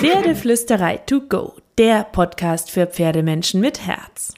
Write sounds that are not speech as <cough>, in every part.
Pferdeflüsterei to go, der Podcast für Pferdemenschen mit Herz.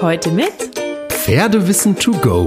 Heute mit Pferdewissen to go.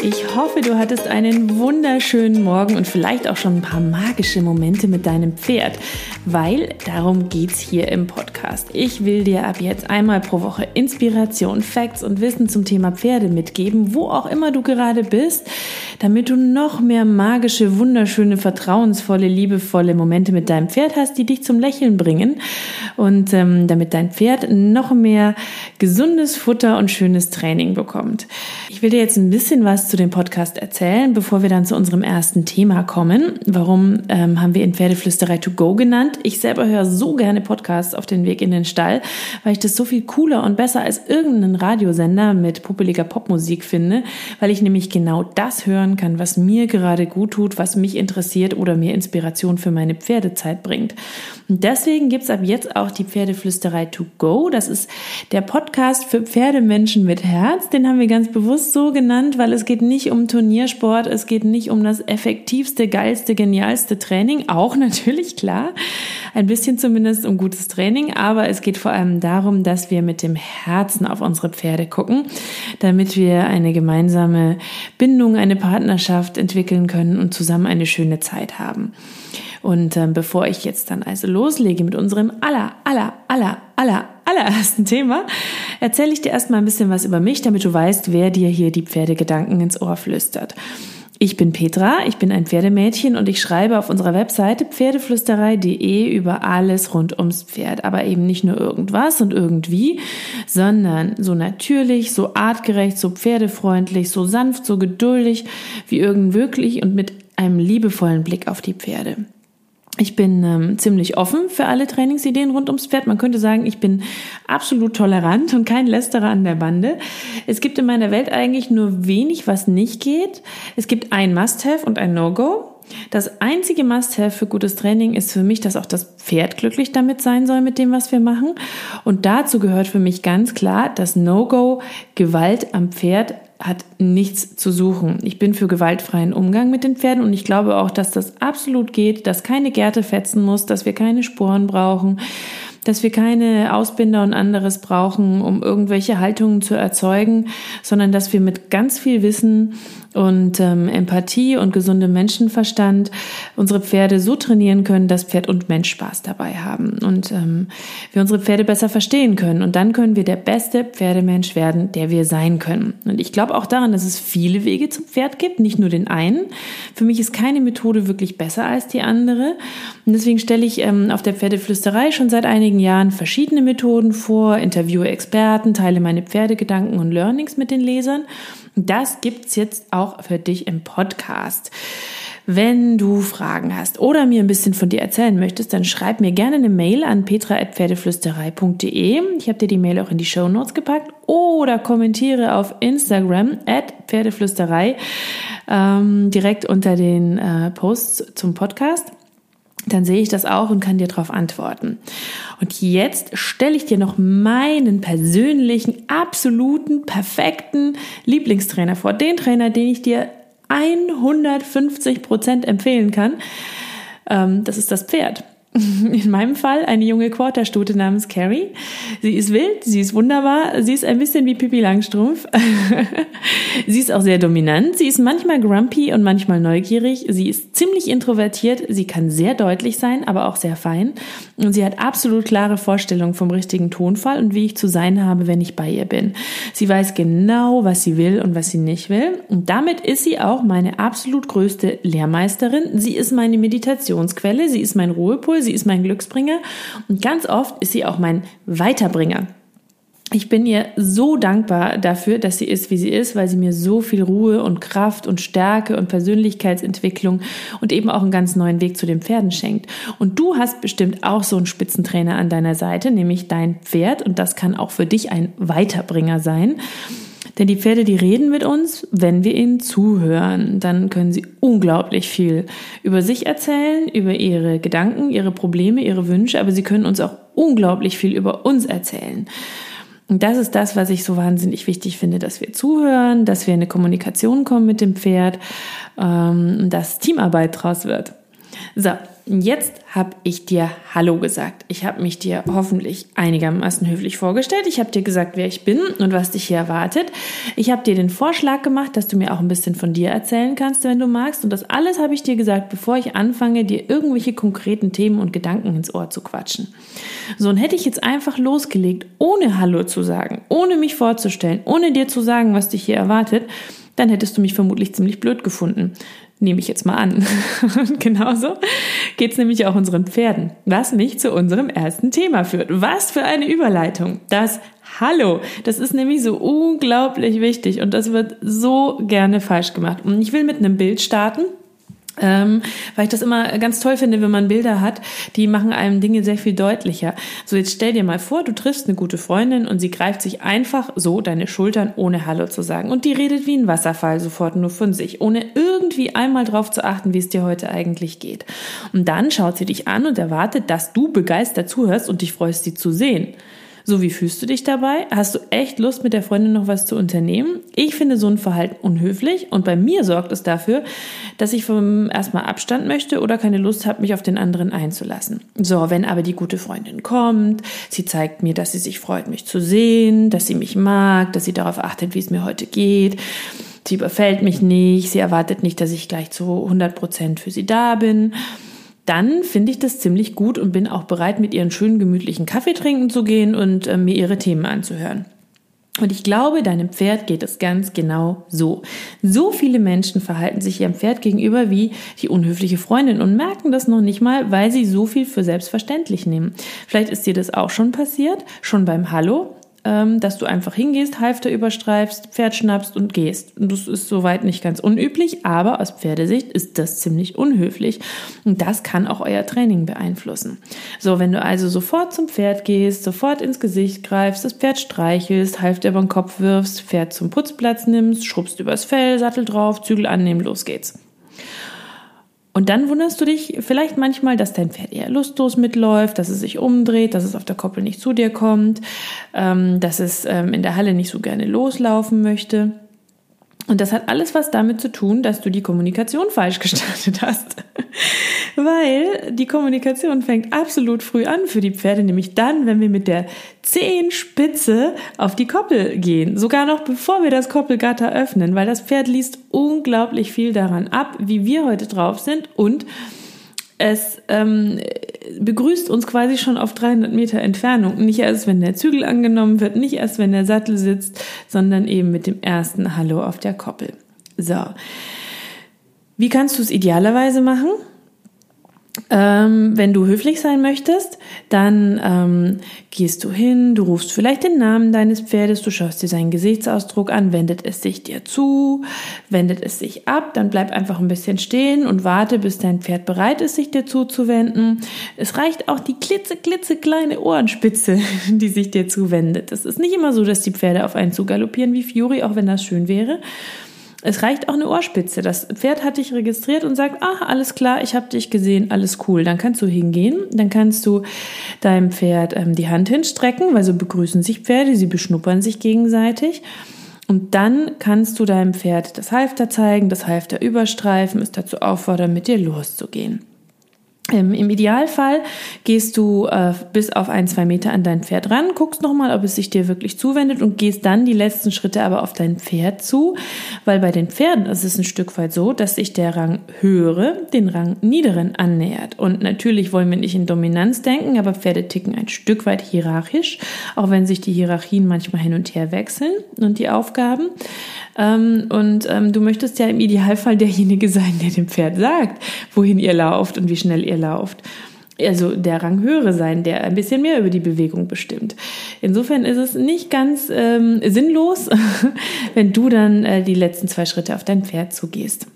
Ich hoffe, du hattest einen wunderschönen Morgen und vielleicht auch schon ein paar magische Momente mit deinem Pferd, weil darum geht's hier im Podcast. Ich will dir ab jetzt einmal pro Woche Inspiration, Facts und Wissen zum Thema Pferde mitgeben, wo auch immer du gerade bist, damit du noch mehr magische, wunderschöne, vertrauensvolle, liebevolle Momente mit deinem Pferd hast, die dich zum Lächeln bringen und ähm, damit dein Pferd noch mehr gesundes Futter und schönes Training bekommt. Ich will dir jetzt ein bisschen was zu dem Podcast erzählen, bevor wir dann zu unserem ersten Thema kommen. Warum ähm, haben wir ihn Pferdeflüsterei to go genannt? Ich selber höre so gerne Podcasts auf den Weg in den Stall, weil ich das so viel cooler und besser als irgendeinen Radiosender mit puppeliger Popmusik finde, weil ich nämlich genau das hören kann, was mir gerade gut tut, was mich interessiert oder mir Inspiration für meine Pferdezeit bringt. Und deswegen gibt's ab jetzt auch die Pferdeflüsterei to go. Das ist der Podcast für Pferdemenschen mit Herz. Den haben wir ganz bewusst so genannt, weil es geht nicht um Turniersport, es geht nicht um das effektivste, geilste, genialste Training, auch natürlich klar, ein bisschen zumindest um gutes Training, aber es geht vor allem darum, dass wir mit dem Herzen auf unsere Pferde gucken, damit wir eine gemeinsame Bindung, eine Partnerschaft entwickeln können und zusammen eine schöne Zeit haben. Und äh, bevor ich jetzt dann also loslege mit unserem aller, aller, aller, aller, allerersten Thema, erzähle ich dir erstmal ein bisschen was über mich, damit du weißt, wer dir hier die Pferdegedanken ins Ohr flüstert. Ich bin Petra, ich bin ein Pferdemädchen und ich schreibe auf unserer Webseite pferdeflüsterei.de über alles rund ums Pferd. Aber eben nicht nur irgendwas und irgendwie, sondern so natürlich, so artgerecht, so pferdefreundlich, so sanft, so geduldig wie irgend wirklich und mit einem liebevollen Blick auf die Pferde. Ich bin ähm, ziemlich offen für alle Trainingsideen rund ums Pferd. Man könnte sagen, ich bin absolut tolerant und kein Lästerer an der Bande. Es gibt in meiner Welt eigentlich nur wenig, was nicht geht. Es gibt ein Must-Have und ein No-Go. Das einzige Must-Have für gutes Training ist für mich, dass auch das Pferd glücklich damit sein soll mit dem, was wir machen. Und dazu gehört für mich ganz klar das No-Go, Gewalt am Pferd hat nichts zu suchen. Ich bin für gewaltfreien Umgang mit den Pferden und ich glaube auch, dass das absolut geht, dass keine Gärte fetzen muss, dass wir keine Sporen brauchen, dass wir keine Ausbinder und anderes brauchen, um irgendwelche Haltungen zu erzeugen, sondern dass wir mit ganz viel Wissen und ähm, Empathie und gesundem Menschenverstand unsere Pferde so trainieren können, dass Pferd und Mensch Spaß dabei haben und ähm, wir unsere Pferde besser verstehen können. Und dann können wir der beste Pferdemensch werden, der wir sein können. Und ich glaube auch daran, dass es viele Wege zum Pferd gibt, nicht nur den einen. Für mich ist keine Methode wirklich besser als die andere. Und deswegen stelle ich ähm, auf der Pferdeflüsterei schon seit einigen Jahren verschiedene Methoden vor, interviewe Experten, teile meine Pferdegedanken und Learnings mit den Lesern. Das gibt's jetzt auch für dich im Podcast. Wenn du Fragen hast oder mir ein bisschen von dir erzählen möchtest, dann schreib mir gerne eine Mail an petra.pferdeflüsterei.de. Ich habe dir die Mail auch in die Show Notes gepackt oder kommentiere auf Instagram at Pferdeflüsterei ähm, direkt unter den äh, Posts zum Podcast dann sehe ich das auch und kann dir darauf antworten. Und jetzt stelle ich dir noch meinen persönlichen, absoluten, perfekten Lieblingstrainer vor. Den Trainer, den ich dir 150 Prozent empfehlen kann. Ähm, das ist das Pferd. <laughs> In meinem Fall eine junge Quarterstute namens Carrie. Sie ist wild, sie ist wunderbar, sie ist ein bisschen wie Pippi Langstrumpf. <laughs> sie ist auch sehr dominant, sie ist manchmal grumpy und manchmal neugierig, sie ist ziemlich introvertiert, sie kann sehr deutlich sein, aber auch sehr fein und sie hat absolut klare Vorstellungen vom richtigen Tonfall und wie ich zu sein habe, wenn ich bei ihr bin. Sie weiß genau, was sie will und was sie nicht will und damit ist sie auch meine absolut größte Lehrmeisterin. Sie ist meine Meditationsquelle, sie ist mein Ruhepol, sie ist mein Glücksbringer und ganz oft ist sie auch mein Weiterbringer. Ich bin ihr so dankbar dafür, dass sie ist, wie sie ist, weil sie mir so viel Ruhe und Kraft und Stärke und Persönlichkeitsentwicklung und eben auch einen ganz neuen Weg zu den Pferden schenkt. Und du hast bestimmt auch so einen Spitzentrainer an deiner Seite, nämlich dein Pferd. Und das kann auch für dich ein Weiterbringer sein. Denn die Pferde, die reden mit uns, wenn wir ihnen zuhören. Dann können sie unglaublich viel über sich erzählen, über ihre Gedanken, ihre Probleme, ihre Wünsche, aber sie können uns auch unglaublich viel über uns erzählen. Und das ist das, was ich so wahnsinnig wichtig finde, dass wir zuhören, dass wir in eine Kommunikation kommen mit dem Pferd, ähm, dass Teamarbeit draus wird. So, jetzt habe ich dir Hallo gesagt. Ich habe mich dir hoffentlich einigermaßen höflich vorgestellt. Ich habe dir gesagt, wer ich bin und was dich hier erwartet. Ich habe dir den Vorschlag gemacht, dass du mir auch ein bisschen von dir erzählen kannst, wenn du magst. Und das alles habe ich dir gesagt, bevor ich anfange, dir irgendwelche konkreten Themen und Gedanken ins Ohr zu quatschen. So, und hätte ich jetzt einfach losgelegt, ohne Hallo zu sagen, ohne mich vorzustellen, ohne dir zu sagen, was dich hier erwartet, dann hättest du mich vermutlich ziemlich blöd gefunden. Nehme ich jetzt mal an. Und <laughs> genauso geht es nämlich auch unseren Pferden, was mich zu unserem ersten Thema führt. Was für eine Überleitung. Das Hallo. Das ist nämlich so unglaublich wichtig und das wird so gerne falsch gemacht. Und ich will mit einem Bild starten. Ähm, weil ich das immer ganz toll finde, wenn man Bilder hat, die machen einem Dinge sehr viel deutlicher. So, jetzt stell dir mal vor, du triffst eine gute Freundin und sie greift sich einfach so deine Schultern, ohne Hallo zu sagen. Und die redet wie ein Wasserfall sofort nur von sich, ohne irgendwie einmal drauf zu achten, wie es dir heute eigentlich geht. Und dann schaut sie dich an und erwartet, dass du begeistert zuhörst und dich freust, sie zu sehen. So, wie fühlst du dich dabei? Hast du echt Lust, mit der Freundin noch was zu unternehmen? Ich finde so ein Verhalten unhöflich und bei mir sorgt es dafür, dass ich vom erstmal Abstand möchte oder keine Lust habe, mich auf den anderen einzulassen. So, wenn aber die gute Freundin kommt, sie zeigt mir, dass sie sich freut, mich zu sehen, dass sie mich mag, dass sie darauf achtet, wie es mir heute geht. Sie überfällt mich nicht, sie erwartet nicht, dass ich gleich zu 100 Prozent für sie da bin dann finde ich das ziemlich gut und bin auch bereit, mit ihren schönen gemütlichen Kaffee trinken zu gehen und äh, mir ihre Themen anzuhören. Und ich glaube, deinem Pferd geht es ganz genau so. So viele Menschen verhalten sich ihrem Pferd gegenüber wie die unhöfliche Freundin und merken das noch nicht mal, weil sie so viel für selbstverständlich nehmen. Vielleicht ist dir das auch schon passiert, schon beim Hallo dass du einfach hingehst, Halfter überstreifst, Pferd schnappst und gehst. Das ist soweit nicht ganz unüblich, aber aus Pferdesicht ist das ziemlich unhöflich. Und das kann auch euer Training beeinflussen. So, wenn du also sofort zum Pferd gehst, sofort ins Gesicht greifst, das Pferd streichelst, Halfter über den Kopf wirfst, Pferd zum Putzplatz nimmst, schrubbst übers Fell, Sattel drauf, Zügel annehmen, los geht's. Und dann wunderst du dich vielleicht manchmal, dass dein Pferd eher lustlos mitläuft, dass es sich umdreht, dass es auf der Koppel nicht zu dir kommt, ähm, dass es ähm, in der Halle nicht so gerne loslaufen möchte. Und das hat alles was damit zu tun, dass du die Kommunikation falsch <laughs> gestartet hast. Weil die Kommunikation fängt absolut früh an für die Pferde, nämlich dann, wenn wir mit der Zehenspitze auf die Koppel gehen. Sogar noch bevor wir das Koppelgatter öffnen, weil das Pferd liest unglaublich viel daran ab, wie wir heute drauf sind und es ähm, begrüßt uns quasi schon auf 300 Meter Entfernung. Nicht erst, wenn der Zügel angenommen wird, nicht erst, wenn der Sattel sitzt, sondern eben mit dem ersten Hallo auf der Koppel. So. Wie kannst du es idealerweise machen? Ähm, wenn du höflich sein möchtest, dann ähm, gehst du hin, du rufst vielleicht den Namen deines Pferdes, du schaust dir seinen Gesichtsausdruck an, wendet es sich dir zu, wendet es sich ab, dann bleib einfach ein bisschen stehen und warte, bis dein Pferd bereit ist, sich dir zuzuwenden. Es reicht auch die klitze, klitze kleine Ohrenspitze, <laughs> die sich dir zuwendet. Es ist nicht immer so, dass die Pferde auf einen zugaloppieren wie Fury, auch wenn das schön wäre. Es reicht auch eine Ohrspitze. Das Pferd hat dich registriert und sagt, ah, alles klar, ich habe dich gesehen, alles cool. Dann kannst du hingehen, dann kannst du deinem Pferd ähm, die Hand hinstrecken, weil so begrüßen sich Pferde, sie beschnuppern sich gegenseitig. Und dann kannst du deinem Pferd das Halfter zeigen, das Halfter überstreifen, es dazu auffordern, mit dir loszugehen. Im Idealfall gehst du äh, bis auf ein, zwei Meter an dein Pferd ran, guckst nochmal, ob es sich dir wirklich zuwendet und gehst dann die letzten Schritte aber auf dein Pferd zu, weil bei den Pferden ist es ein Stück weit so, dass sich der Rang höhere den Rang niederen annähert. Und natürlich wollen wir nicht in Dominanz denken, aber Pferde ticken ein Stück weit hierarchisch, auch wenn sich die Hierarchien manchmal hin und her wechseln und die Aufgaben. Ähm, und ähm, du möchtest ja im Idealfall derjenige sein, der dem Pferd sagt, wohin ihr lauft und wie schnell ihr lauft. Also der Rang höhere sein, der ein bisschen mehr über die Bewegung bestimmt. Insofern ist es nicht ganz ähm, sinnlos, <laughs> wenn du dann äh, die letzten zwei Schritte auf dein Pferd zugehst.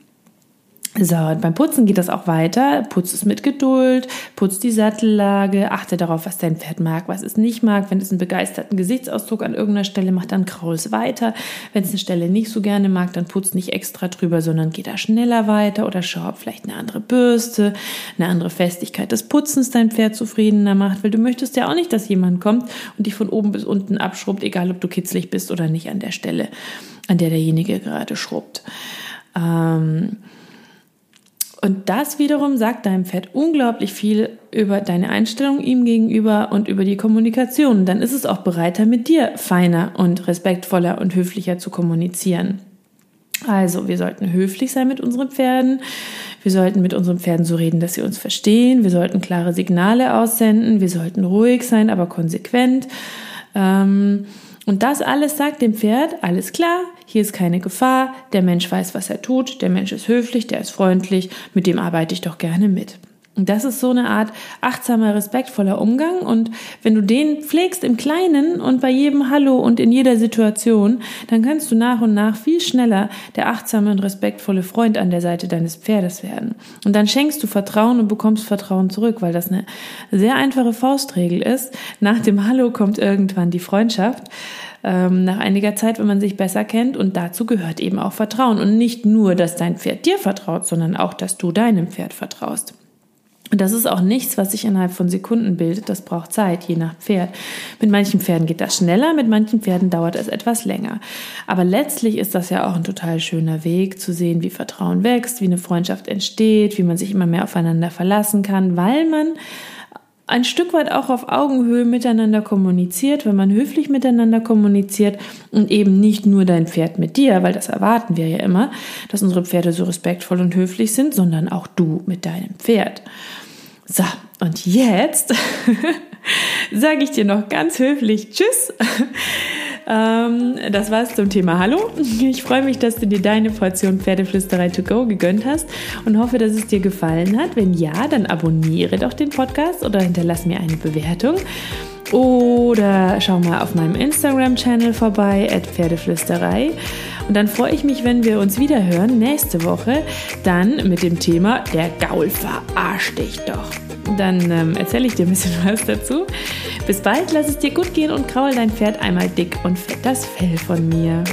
So, und beim Putzen geht das auch weiter. Putz es mit Geduld, putz die Sattellage, achte darauf, was dein Pferd mag, was es nicht mag. Wenn es einen begeisterten Gesichtsausdruck an irgendeiner Stelle macht, dann kraul es weiter. Wenn es eine Stelle nicht so gerne mag, dann putz nicht extra drüber, sondern geh da schneller weiter oder schau, ob vielleicht eine andere Bürste, eine andere Festigkeit des Putzens dein Pferd zufriedener macht, weil du möchtest ja auch nicht, dass jemand kommt und dich von oben bis unten abschrubbt, egal ob du kitzlig bist oder nicht an der Stelle, an der derjenige gerade schrubbt. Ähm, und das wiederum sagt deinem Pferd unglaublich viel über deine Einstellung ihm gegenüber und über die Kommunikation. Dann ist es auch bereiter, mit dir feiner und respektvoller und höflicher zu kommunizieren. Also, wir sollten höflich sein mit unseren Pferden. Wir sollten mit unseren Pferden so reden, dass sie uns verstehen. Wir sollten klare Signale aussenden. Wir sollten ruhig sein, aber konsequent. Ähm, und das alles sagt dem Pferd, alles klar, hier ist keine Gefahr, der Mensch weiß, was er tut, der Mensch ist höflich, der ist freundlich, mit dem arbeite ich doch gerne mit. Und das ist so eine Art achtsamer, respektvoller Umgang. Und wenn du den pflegst im Kleinen und bei jedem Hallo und in jeder Situation, dann kannst du nach und nach viel schneller der achtsame und respektvolle Freund an der Seite deines Pferdes werden. Und dann schenkst du Vertrauen und bekommst Vertrauen zurück, weil das eine sehr einfache Faustregel ist. Nach dem Hallo kommt irgendwann die Freundschaft ähm, nach einiger Zeit, wenn man sich besser kennt. Und dazu gehört eben auch Vertrauen. Und nicht nur, dass dein Pferd dir vertraut, sondern auch, dass du deinem Pferd vertraust. Und das ist auch nichts, was sich innerhalb von Sekunden bildet. Das braucht Zeit, je nach Pferd. Mit manchen Pferden geht das schneller, mit manchen Pferden dauert es etwas länger. Aber letztlich ist das ja auch ein total schöner Weg, zu sehen, wie Vertrauen wächst, wie eine Freundschaft entsteht, wie man sich immer mehr aufeinander verlassen kann, weil man ein Stück weit auch auf Augenhöhe miteinander kommuniziert, wenn man höflich miteinander kommuniziert und eben nicht nur dein Pferd mit dir, weil das erwarten wir ja immer, dass unsere Pferde so respektvoll und höflich sind, sondern auch du mit deinem Pferd. So, und jetzt <laughs> sage ich dir noch ganz höflich Tschüss. Ähm, das war's zum Thema Hallo. Ich freue mich, dass du dir deine Portion Pferdeflüsterei to go gegönnt hast und hoffe, dass es dir gefallen hat. Wenn ja, dann abonniere doch den Podcast oder hinterlass mir eine Bewertung. Oder schau mal auf meinem Instagram-Channel vorbei, at Pferdeflüsterei. Und dann freue ich mich, wenn wir uns wieder hören nächste Woche, dann mit dem Thema Der Gaul verarscht dich doch. Dann ähm, erzähle ich dir ein bisschen <laughs> was dazu. Bis bald, lass es dir gut gehen und kraul dein Pferd einmal dick und fett das Fell von mir.